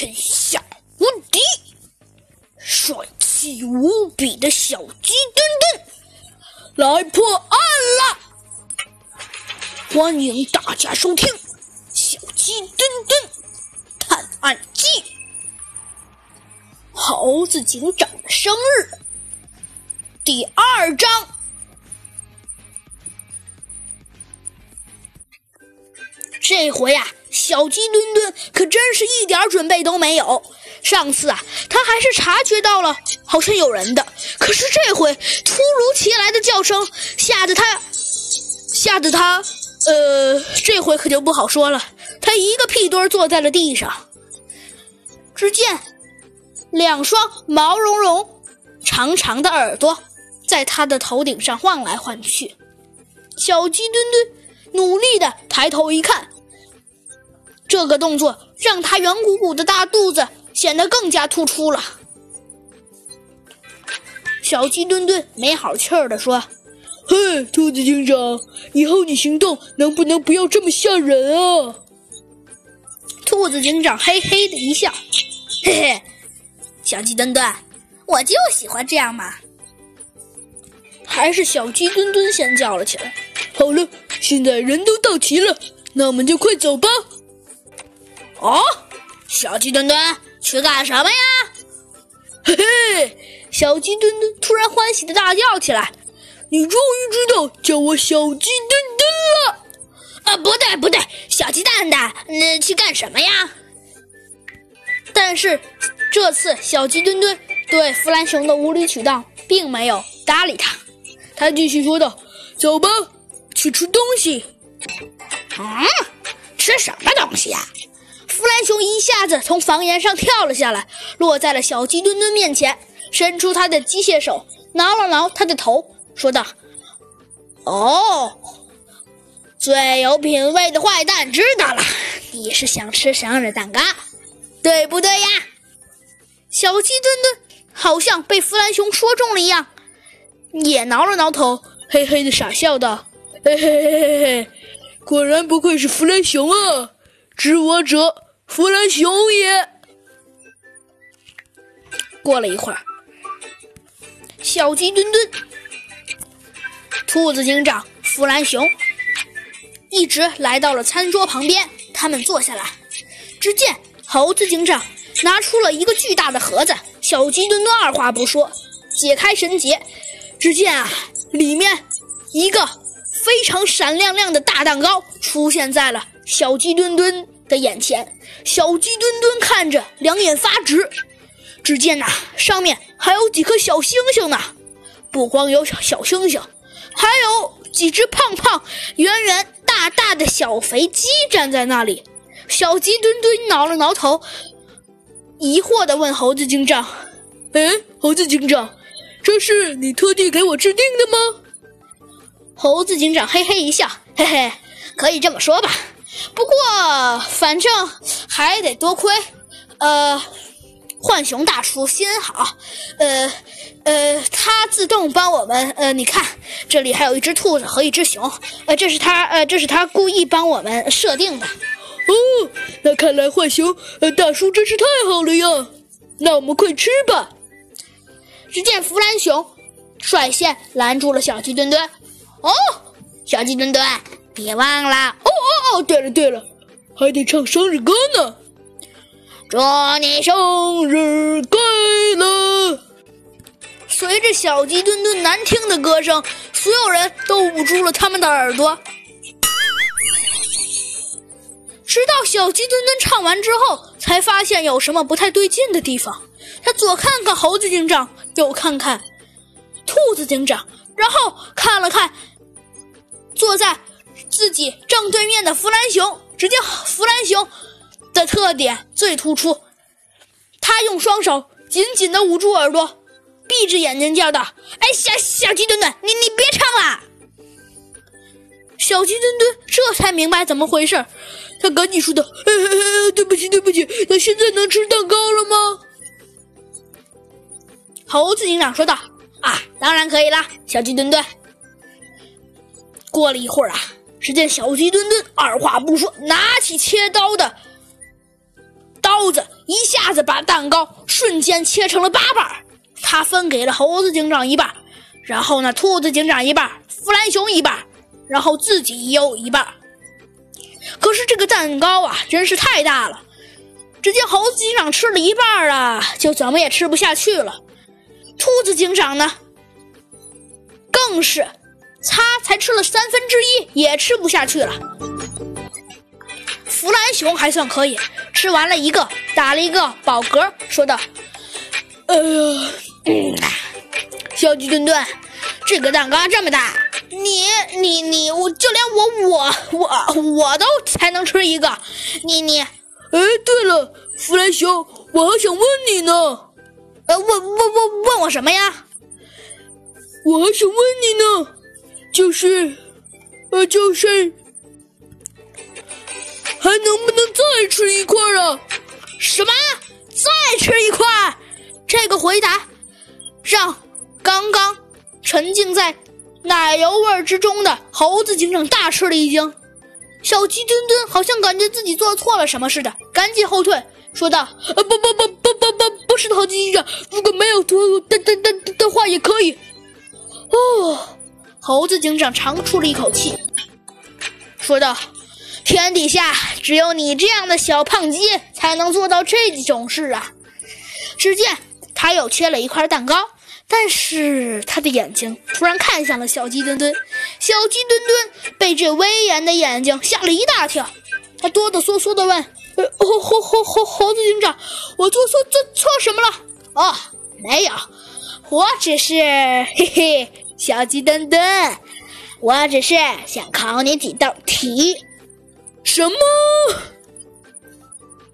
天下无敌、帅气无比的小鸡墩墩来破案了！欢迎大家收听《小鸡墩墩探案记》。猴子警长的生日，第二章。这回呀，小鸡墩墩可真是一点准备都没有。上次啊，他还是察觉到了好像有人的，可是这回突如其来的叫声吓得他，吓得他，呃，这回可就不好说了。他一个屁墩坐在了地上。只见两双毛茸茸、长长的耳朵在他的头顶上晃来晃去。小鸡墩墩努力的抬头一看。这个动作让他圆鼓鼓的大肚子显得更加突出了。小鸡墩墩没好气儿地说：“嘿，兔子警长，以后你行动能不能不要这么吓人啊？”兔子警长嘿嘿的一笑：“嘿嘿，小鸡墩墩，我就喜欢这样嘛。”还是小鸡墩墩先叫了起来：“好了，现在人都到齐了，那我们就快走吧。”哦，小鸡墩墩去干什么呀？嘿嘿，小鸡墩墩突然欢喜的大叫起来：“你终于知道叫我小鸡墩墩了！”啊，不对不对，小鸡蛋蛋，那去干什么呀？但是这次小鸡墩墩对弗兰熊的无理取闹并没有搭理他，他继续说道：“走吧，去吃东西。”嗯，吃什么东西呀？弗兰熊一下子从房檐上跳了下来，落在了小鸡墩墩面前，伸出他的机械手挠了挠他的头，说道：“哦，最有品味的坏蛋知道了，你是想吃生日蛋糕，对不对呀？”小鸡墩墩好像被弗兰熊说中了一样，也挠了挠头，嘿嘿的傻笑道：“嘿嘿嘿嘿嘿，果然不愧是弗兰熊啊，知我者。”弗兰熊也。过了一会儿，小鸡墩墩、兔子警长、弗兰熊一直来到了餐桌旁边。他们坐下来，只见猴子警长拿出了一个巨大的盒子。小鸡墩墩二话不说，解开绳结，只见啊，里面一个非常闪亮亮的大蛋糕出现在了小鸡墩墩的眼前。小鸡墩墩看着，两眼发直。只见呐，上面还有几颗小星星呢。不光有小小星星，还有几只胖胖、圆圆、大大的小肥鸡站在那里。小鸡墩墩挠了挠头，疑惑地问猴子警长：“哎，猴子警长，这是你特地给我制定的吗？”猴子警长嘿嘿一笑：“嘿嘿，可以这么说吧。”不过，反正还得多亏，呃，浣熊大叔心好，呃，呃，他自动帮我们，呃，你看，这里还有一只兔子和一只熊，呃，这是他，呃，这是他故意帮我们设定的。哦，那看来浣熊，呃，大叔真是太好了呀！那我们快吃吧。只见弗兰熊率先拦住了小鸡墩墩。哦，小鸡墩墩。别忘了哦！对了对了，还得唱生日歌呢。祝你生日快乐！随着小鸡墩墩难听的歌声，所有人都捂住了他们的耳朵。直到小鸡墩墩唱完之后，才发现有什么不太对劲的地方。他左看看猴子警长，右看看兔子警长，然后看了看坐在。自己正对面的弗兰熊，只见弗兰熊的特点最突出。他用双手紧紧地捂住耳朵，闭着眼睛叫道：“哎，小小鸡墩墩，你你别唱了！”小鸡墩墩这才明白怎么回事，他赶紧说道：“对不起，对不起，那现在能吃蛋糕了吗？”猴子警长说道：“啊，当然可以啦，小鸡墩墩。”过了一会儿啊。只见小鸡墩墩二话不说，拿起切刀的刀子，一下子把蛋糕瞬间切成了八瓣。他分给了猴子警长一半，然后呢，兔子警长一半，弗兰熊一半，然后自己也有一半。可是这个蛋糕啊，真是太大了。只见猴子警长吃了一半啊，就怎么也吃不下去了。兔子警长呢，更是，他才吃了三分之一，也吃不下去了。弗兰熊还算可以，吃完了一个，打了一个饱嗝，说道：“哎呀，嗯，小鸡墩墩，这个蛋糕这么大，你你你，我就连我我我我都才能吃一个，你你，哎，对了，弗兰熊，我还想问你呢，呃，问问问问我什么呀？我还想问你呢，就是，呃，就是。”还能不能再吃一块啊？什么？再吃一块？这个回答让刚刚沉浸在奶油味之中的猴子警长大吃了一惊。小鸡墩墩好像感觉自己做错了什么似的，赶紧后退，说道：“啊，不不不不不不，不是，猴子警长，如果没有脱的的的的话也可以。”哦，猴子警长长出了一口气，说道。天底下只有你这样的小胖鸡才能做到这种事啊！只见他又切了一块蛋糕，但是他的眼睛突然看向了小鸡墩墩。小鸡墩墩被这威严的眼睛吓了一大跳，他哆哆嗦嗦地问：“猴猴猴猴猴子警长，我做错做错什么了？”“哦，没有，我只是嘿嘿，小鸡墩墩，我只是想考你几道题。”什么？